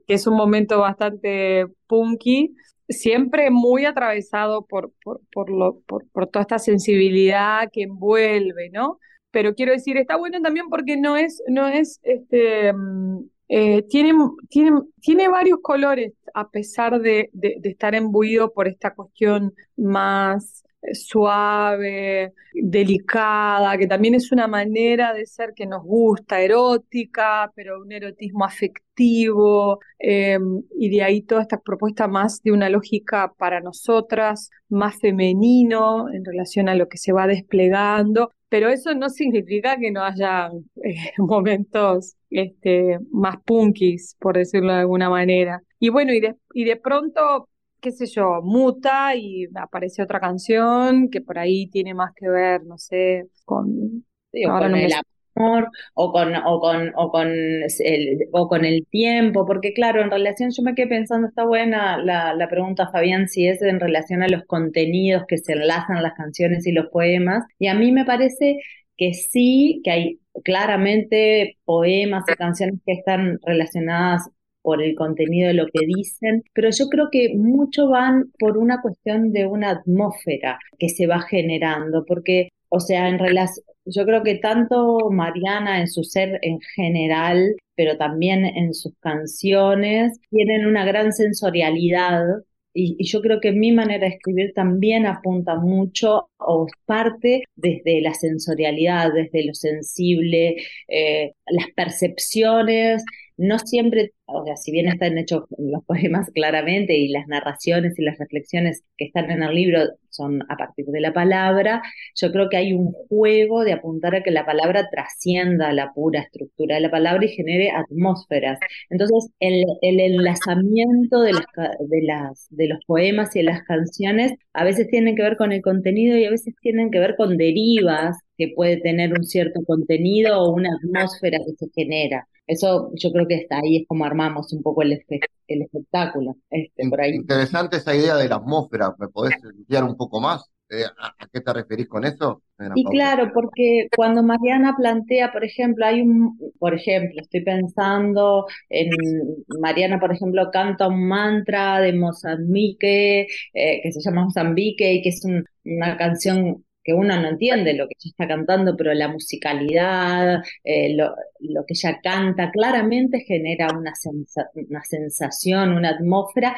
que es un momento bastante punky, siempre muy atravesado por, por, por, lo, por, toda esta sensibilidad que envuelve, ¿no? Pero quiero decir, está bueno también porque no es, no es, este, mm, eh, tiene, tiene, tiene varios colores a pesar de, de, de estar embuido por esta cuestión más suave, delicada, que también es una manera de ser que nos gusta, erótica, pero un erotismo afectivo, em, y de ahí toda esta propuesta más de una lógica para nosotras, más femenino en relación a lo que se va desplegando, pero eso no significa que no haya eh, momentos este, más punkis, por decirlo de alguna manera. Y bueno, y de, y de pronto qué sé yo, muta y aparece otra canción que por ahí tiene más que ver, no sé, con, el amor o con, o con, o con el, o con el tiempo, porque claro, en relación, yo me quedé pensando, está buena la, la pregunta, Fabián, si es en relación a los contenidos que se enlazan las canciones y los poemas, y a mí me parece que sí, que hay claramente poemas y canciones que están relacionadas por el contenido de lo que dicen, pero yo creo que mucho van por una cuestión de una atmósfera que se va generando, porque, o sea, en relación, yo creo que tanto Mariana en su ser en general, pero también en sus canciones, tienen una gran sensorialidad y, yo creo que mi manera de escribir también apunta mucho o parte desde la sensorialidad, desde lo sensible, eh, las percepciones no siempre, o sea, si bien están hechos los poemas claramente y las narraciones y las reflexiones que están en el libro son a partir de la palabra, yo creo que hay un juego de apuntar a que la palabra trascienda la pura estructura de la palabra y genere atmósferas. Entonces, el, el enlazamiento de, las, de, las, de los poemas y de las canciones a veces tienen que ver con el contenido y a veces tienen que ver con derivas que puede tener un cierto contenido o una atmósfera que se genera. Eso yo creo que está ahí, es como armamos un poco el, el espectáculo. Este, por ahí. Interesante esa idea de la atmósfera, ¿me podés explicar un poco más? Eh, ¿A qué te referís con eso? Y claro, porque cuando Mariana plantea, por ejemplo, hay un, por ejemplo, estoy pensando en Mariana, por ejemplo, canta un mantra de Mozambique, eh, que se llama Mozambique, y que es una canción que uno no entiende lo que ella está cantando, pero la musicalidad, eh, lo, que ella canta, claramente genera una, una sensación, una atmósfera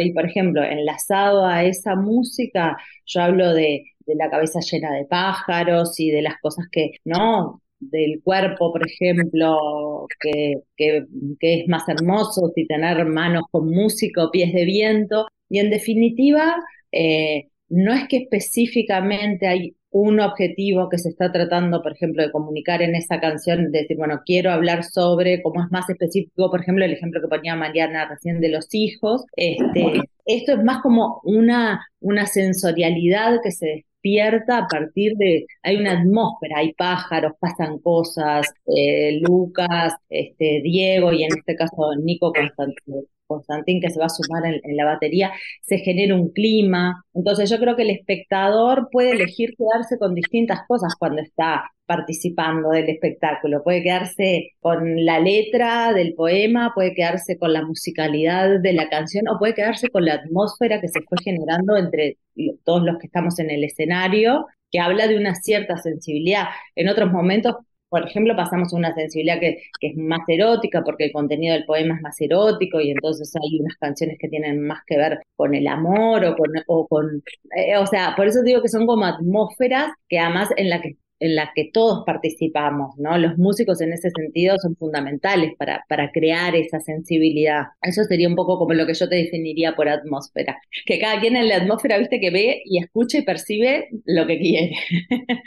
y por ejemplo, enlazado a esa música, yo hablo de, la cabeza llena de pájaros y de las cosas que, ¿no? del cuerpo, por ejemplo, que, que, es más hermoso si tener manos con música o pies de viento. Y en definitiva, eh, no es que específicamente hay un objetivo que se está tratando, por ejemplo, de comunicar en esa canción, de decir, bueno, quiero hablar sobre, como es más específico, por ejemplo, el ejemplo que ponía Mariana recién de los hijos, este, esto es más como una, una sensorialidad que se despierta a partir de, hay una atmósfera, hay pájaros, pasan cosas, eh, Lucas, este, Diego y en este caso Nico Constantino Constantín que se va a sumar en, la batería, se genera un clima. Entonces yo creo que el espectador puede elegir quedarse con distintas cosas cuando está participando del espectáculo. Puede quedarse con la letra del poema, puede quedarse con la musicalidad de la canción o puede quedarse con la atmósfera que se fue generando entre todos los que estamos en el escenario, que habla de una cierta sensibilidad. En otros momentos por ejemplo, pasamos a una sensibilidad que, es más erótica porque el contenido del poema es más erótico y entonces hay unas canciones que tienen más que ver con el amor o con, o con, eh, o sea, por eso digo que son como atmósferas que además en la que en la que todos participamos, ¿no? Los músicos en ese sentido son fundamentales para, para crear esa sensibilidad. Eso sería un poco como lo que yo te definiría por atmósfera. Que cada quien en la atmósfera, viste, que ve y escucha y percibe lo que quiere.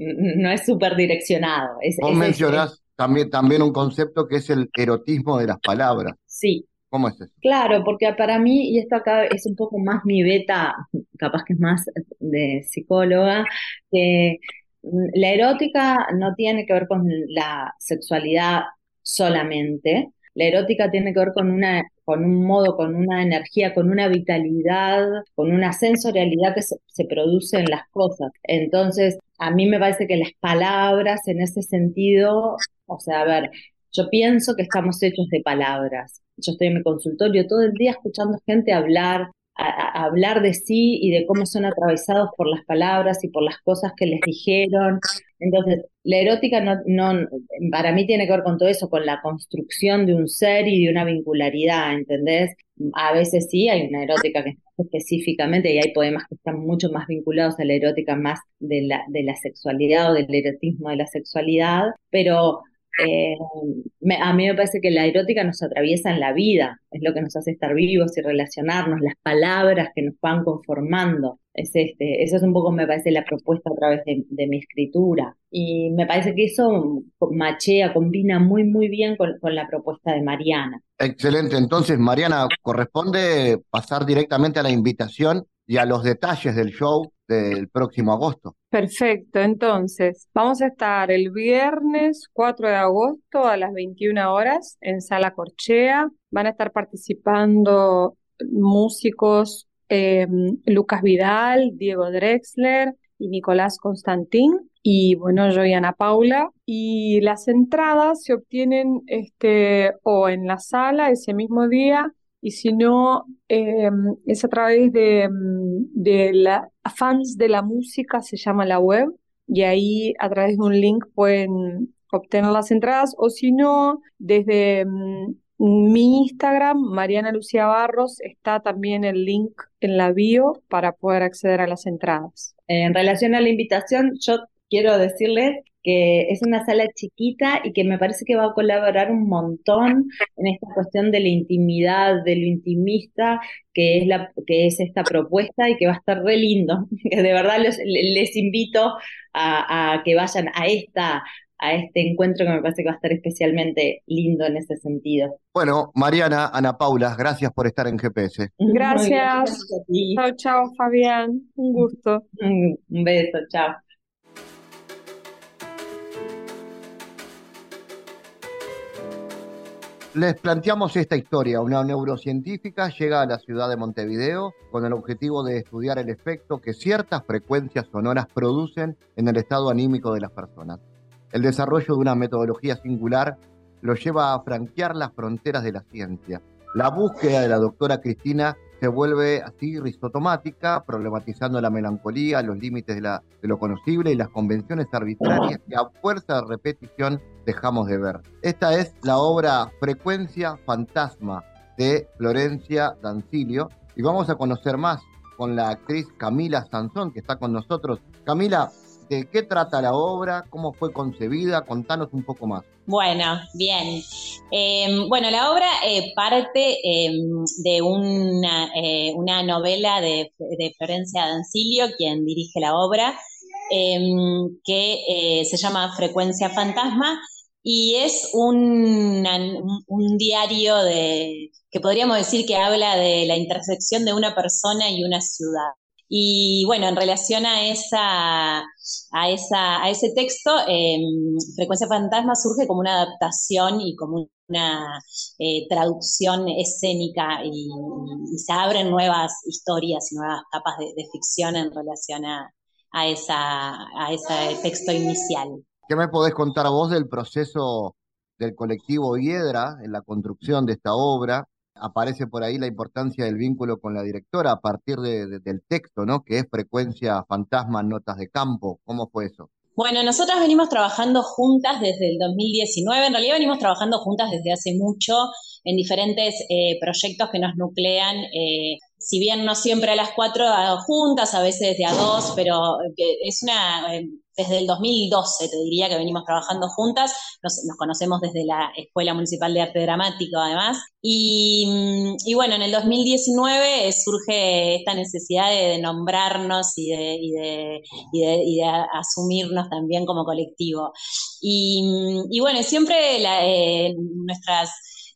no es súper direccionado. Es, Vos mencionás también, también un concepto que es el erotismo de las palabras. Sí. ¿Cómo es eso? Claro, porque para mí, y esto acá es un poco más mi beta, capaz que es más de psicóloga, que la erótica no tiene que ver con la sexualidad solamente, la erótica tiene que ver con una con un modo, con una energía, con una vitalidad, con una sensorialidad que se, se, produce en las cosas. Entonces, a mí me parece que las palabras en ese sentido, o sea, a ver, yo pienso que estamos hechos de palabras. Yo estoy en mi consultorio todo el día escuchando gente hablar, a, hablar de sí y de cómo son atravesados por las palabras y por las cosas que les dijeron. Entonces, la erótica no, no, para mí tiene que ver con todo eso, con la construcción de un ser y de una vincularidad, ¿entendés? A veces sí hay una erótica que específicamente, y hay poemas que están mucho más vinculados a la erótica más de la, de la sexualidad o del erotismo de la sexualidad, pero eh, a mí me parece que la erótica nos atraviesa en la vida, es lo que nos hace estar vivos y relacionarnos, las palabras que nos van conformando. Es este, eso es un poco, me parece, la propuesta a través de, mi escritura. Y me parece que eso machea, combina muy, muy bien con la propuesta de Mariana. Excelente. Entonces, Mariana, corresponde pasar directamente a la invitación y a los detalles del show del próximo agosto. Perfecto, entonces vamos a estar el viernes 4 de agosto a las 21 horas en Sala Corchea. Van a estar participando músicos em, Lucas Vidal, Diego Drexler y Nicolás Constantín. Y bueno, yo y Ana Paula. Y las entradas se obtienen este, o en la sala ese mismo día y si no, em, es a través de, em, de la fans de la música, se llama la web, y ahí a través de un link pueden obtener las entradas, o si no, desde em, mi Instagram, Mariana Lucía Barros, está también el link en la bio para poder acceder a las entradas. En relación a la invitación, yo quiero decirles que es una sala chiquita y que me parece que va a colaborar un montón en esta cuestión de la intimidad, de lo intimista, que es, la, que es esta propuesta y que va a estar re lindo. De verdad les invito a, que vayan a esta a este encuentro que me parece que va a estar especialmente lindo en ese sentido. Bueno, Mariana, Ana Paula, gracias por estar en GPS. Gracias. gracias chao, chao, Fabián. Un gusto. Un beso, chao. Les planteamos esta historia. Una neurocientífica llega a la ciudad de Montevideo con el objetivo de estudiar el efecto que ciertas frecuencias sonoras producen en el estado anímico de las personas. El desarrollo de una metodología singular lo lleva a franquear las fronteras de la ciencia. La búsqueda de la doctora Cristina se vuelve así rizotomática, problematizando la melancolía, los límites de, lo conocible y las convenciones arbitrarias que a fuerza de repetición dejamos de ver. Esta es la obra Frecuencia Fantasma de Florencia Dancilio, y vamos a conocer más con la actriz Camila Sansón, que está con nosotros. Camila, ¿de qué trata la obra? ¿Cómo fue concebida? Contanos un poco más. Bueno, bien. Em, bueno, la obra eh, parte em, de una, eh, una novela de, de, Florencia Dancilio, quien dirige la obra, em, que eh, se llama Frecuencia Fantasma y es un, un, diario de, que podríamos decir que habla de la intersección de una persona y una ciudad. Y bueno, en relación a, esa, a, esa, a ese texto, em, Frecuencia Fantasma surge como una adaptación y como una eh, traducción escénica y, se abren nuevas historias y nuevas capas de, de ficción en relación a, a, esa, a ese texto inicial. ¿Qué me podés contar vos del proceso del colectivo Hiedra en la construcción de esta obra? Aparece por ahí la importancia del vínculo con la directora a partir del texto, ¿no? Que es Frecuencia Fantasma, Notas de Campo. ¿Cómo fue eso? Bueno, nosotras venimos trabajando juntas desde el 2019, en realidad venimos trabajando juntas desde hace mucho en diferentes eh, proyectos que nos nuclean, eh, si bien no siempre a las cuatro juntas, a veces de a dos, pero es una eh, desde el 2012, te diría que venimos trabajando juntas, nos, conocemos desde la Escuela Municipal de Arte Dramático además, y, bueno, en el 2019 surge esta necesidad de, nombrarnos y de, asumirnos también como colectivo. Y, bueno, siempre eh, nuestras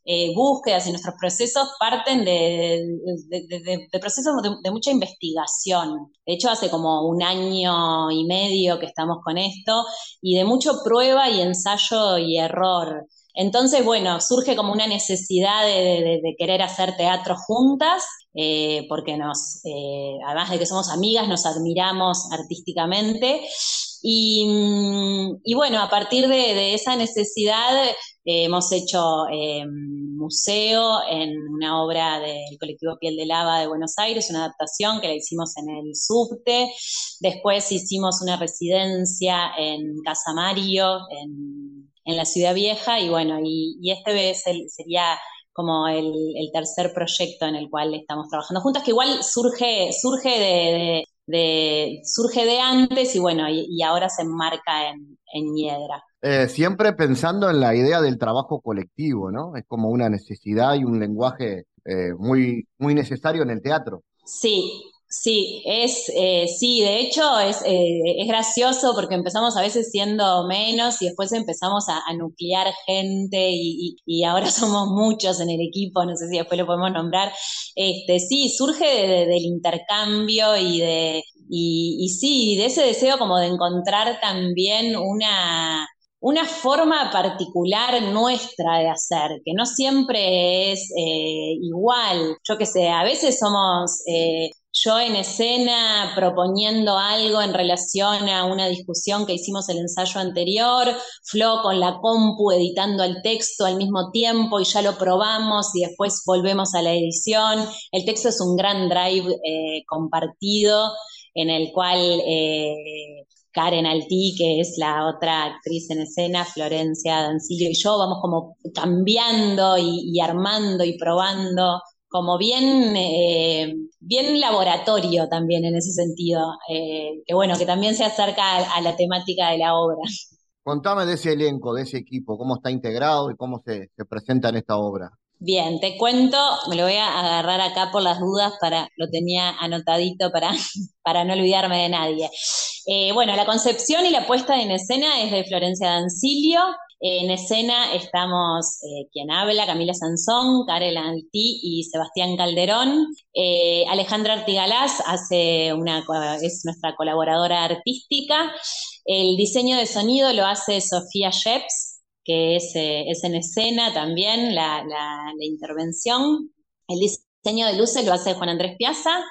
eh, búsquedas y nuestros procesos parten de, procesos de, mucha investigación. De hecho, hace como un año y medio que estamos con esto y de mucho prueba y ensayo y error. Entonces, bueno, surge como una necesidad de, querer hacer teatro juntas, eh, porque nos, eh, además de que somos amigas, nos admiramos artísticamente. Y, y bueno, a partir de, esa necesidad eh, hemos hecho eh, museo en una obra del colectivo Piel de Lava de Buenos Aires, una adaptación que la hicimos en el subte. Después hicimos una residencia en Casa Mario, en, la Ciudad Vieja. Y bueno, y, este sería como el, tercer proyecto en el cual estamos trabajando juntas, que igual surge, surge de, surge de antes y bueno, y, ahora se enmarca en, en Hiedra. Eh, siempre pensando en la idea del trabajo colectivo, ¿no? Es como una necesidad y un lenguaje eh, muy, muy necesario en el teatro. Sí, sí, es, eh, sí, de hecho es, es gracioso porque empezamos a veces siendo menos y después empezamos a, nuclear gente y, ahora somos muchos en el equipo, no sé si después lo podemos nombrar. Este, sí, surge del intercambio y de, y, y sí, de ese deseo como de encontrar también una, una forma particular nuestra de hacer, que no siempre es eh, igual. Yo qué sé, a veces somos eh, yo en escena proponiendo algo en relación a una discusión que hicimos el ensayo anterior, Flo con la compu editando el texto al mismo tiempo y ya lo probamos y después volvemos a la edición. El texto es un gran drive eh, compartido en el cual Karen Altí, que es la otra actriz en escena, Florencia Dancillo y yo, vamos como cambiando y, armando y probando, como bien, eh, bien laboratorio también en ese sentido, eh, que bueno, que también se acerca a, la temática de la obra. Contame de ese elenco, de ese equipo, cómo está integrado y cómo se presenta en esta obra. Bien, te cuento, me lo voy a agarrar acá por las dudas para, lo tenía anotadito para, para no olvidarme de nadie. Eh, bueno, la concepción y la puesta en escena es de Florencia Dancilio. En escena estamos eh, quien habla, Camila Sansón, Karel Altí y Sebastián Calderón. Eh, Alejandra Artigalás hace una, es nuestra colaboradora artística. El diseño de sonido lo hace Sofía Sheps, que es, eh, es en escena también la, la, intervención. El diseño de luces lo hace Juan Andrés Piazza,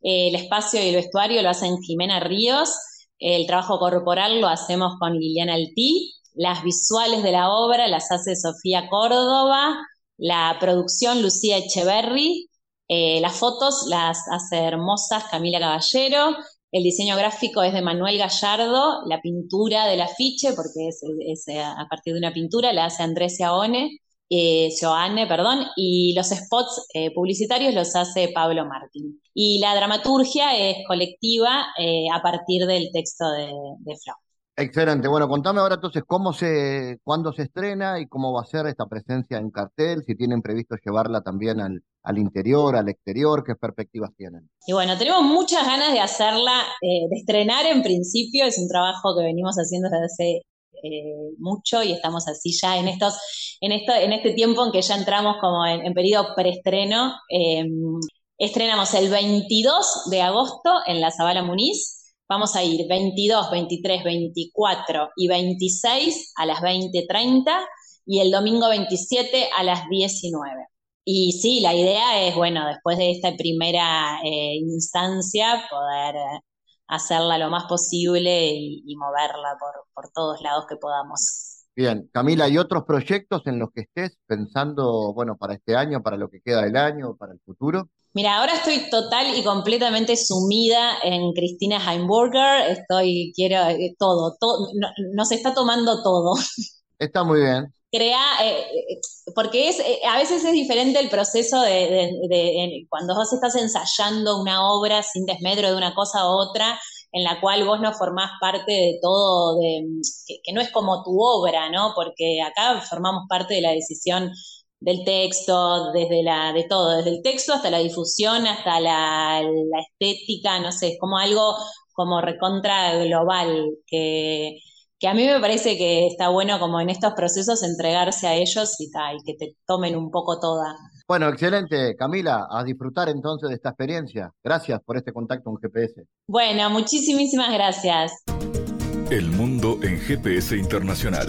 el espacio y el vestuario lo hacen Jimena Ríos, el trabajo corporal lo hacemos con Liliana Altí, las visuales de la obra las hace Sofía Córdoba, la producción Lucía Echeverry, eh, las fotos las hace hermosas Camila Caballero, el diseño gráfico es de Manuel Gallardo, la pintura del afiche, porque es, a partir de una pintura, la hace Andrés Aone, eh, Joanne, perdón, y los spots eh, publicitarios los hace Pablo Martín. Y la dramaturgia es colectiva eh, a partir del texto de, de. Excelente. Bueno, contame ahora entonces cómo se, cuándo se estrena y cómo va a ser esta presencia en cartel, si tienen previsto llevarla también al, al interior, al exterior, qué perspectivas tienen. Y bueno, tenemos muchas ganas de hacerla, eh, de estrenar en principio, es un trabajo que venimos haciendo desde hace eh, mucho y estamos así ya en estos, en esto, en este tiempo en que ya entramos como en, en periodo preestreno. Eh, estrenamos el 22 de agosto en la Zabala Muniz, Vamos a ir 22, 23, 24 y 26 a las 20.30 y el domingo 27 a las 19. Y sí, la idea es, bueno, después de esta primera eh, instancia, poder eh, hacerla lo más posible y, y moverla por, por todos lados que podamos. Bien, Camila, ¿hay otros proyectos en los que estés pensando, bueno, para este año, para lo que queda del año, para el futuro? Mira, ahora estoy total y completamente sumida en Cristina Heimburger. Estoy, quiero eh, todo, todo no, nos está tomando todo. Está muy bien. Crea, eh, eh, porque es, eh, a veces es diferente el proceso de, de, de, de, cuando vos estás ensayando una obra sin desmedro de una cosa a otra, en la cual vos no formás parte de todo, de, que, que no es como tu obra, ¿no? Porque acá formamos parte de la decisión del texto, desde la, de todo, desde el texto hasta la difusión, hasta la, la estética, no sé, es como algo como recontra global, que, que a mí me parece que está bueno como en estos procesos entregarse a ellos y, ta, y que te tomen un poco toda. Bueno, excelente, Camila, a disfrutar entonces de esta experiencia. Gracias por este contacto en GPS. Bueno, muchísimas gracias. El mundo en GPS Internacional.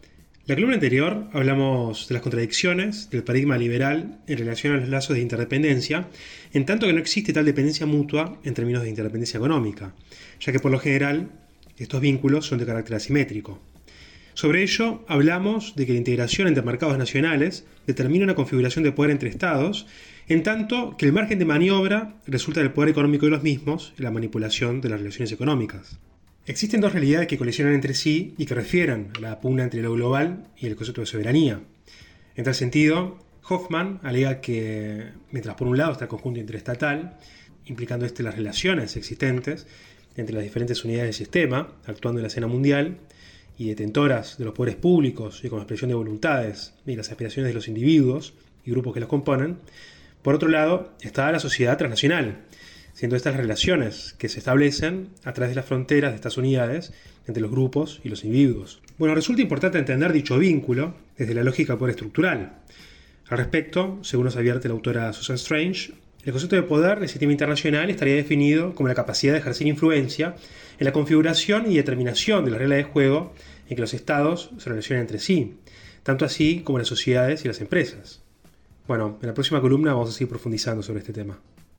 La columna anterior hablamos de las contradicciones del paradigma liberal en relación a los lazos de interdependencia, en tanto que no existe tal dependencia mutua en términos de interdependencia económica, ya que por lo general estos vínculos son de carácter asimétrico. Sobre ello hablamos de que la integración entre mercados nacionales determina una configuración de poder entre estados, en tanto que el margen de maniobra resulta del poder económico de los mismos en la manipulación de las relaciones económicas. Existen dos realidades que colisionan entre sí y que refieren a la pugna entre lo global y el concepto de soberanía. En tal sentido, Hoffman alega que, mientras por un lado está el conjunto interestatal, implicando este las relaciones existentes entre las diferentes unidades del sistema, actuando en la escena mundial, y detentoras de los poderes públicos y con expresión de voluntades y las aspiraciones de los individuos y grupos que los componen, por otro lado está la sociedad transnacional, siendo estas relaciones que se establecen a través de las fronteras de estas unidades entre los grupos y los individuos. Bueno, resulta importante entender dicho vínculo desde la lógica poder estructural. Al respecto, según nos advierte la autora Susan Strange, el concepto de poder del sistema internacional estaría definido como la capacidad de ejercer influencia en la configuración y determinación de las reglas de juego en que los estados se relacionan entre sí, tanto así como las sociedades y las empresas. Bueno, en la próxima columna vamos a seguir profundizando sobre este tema.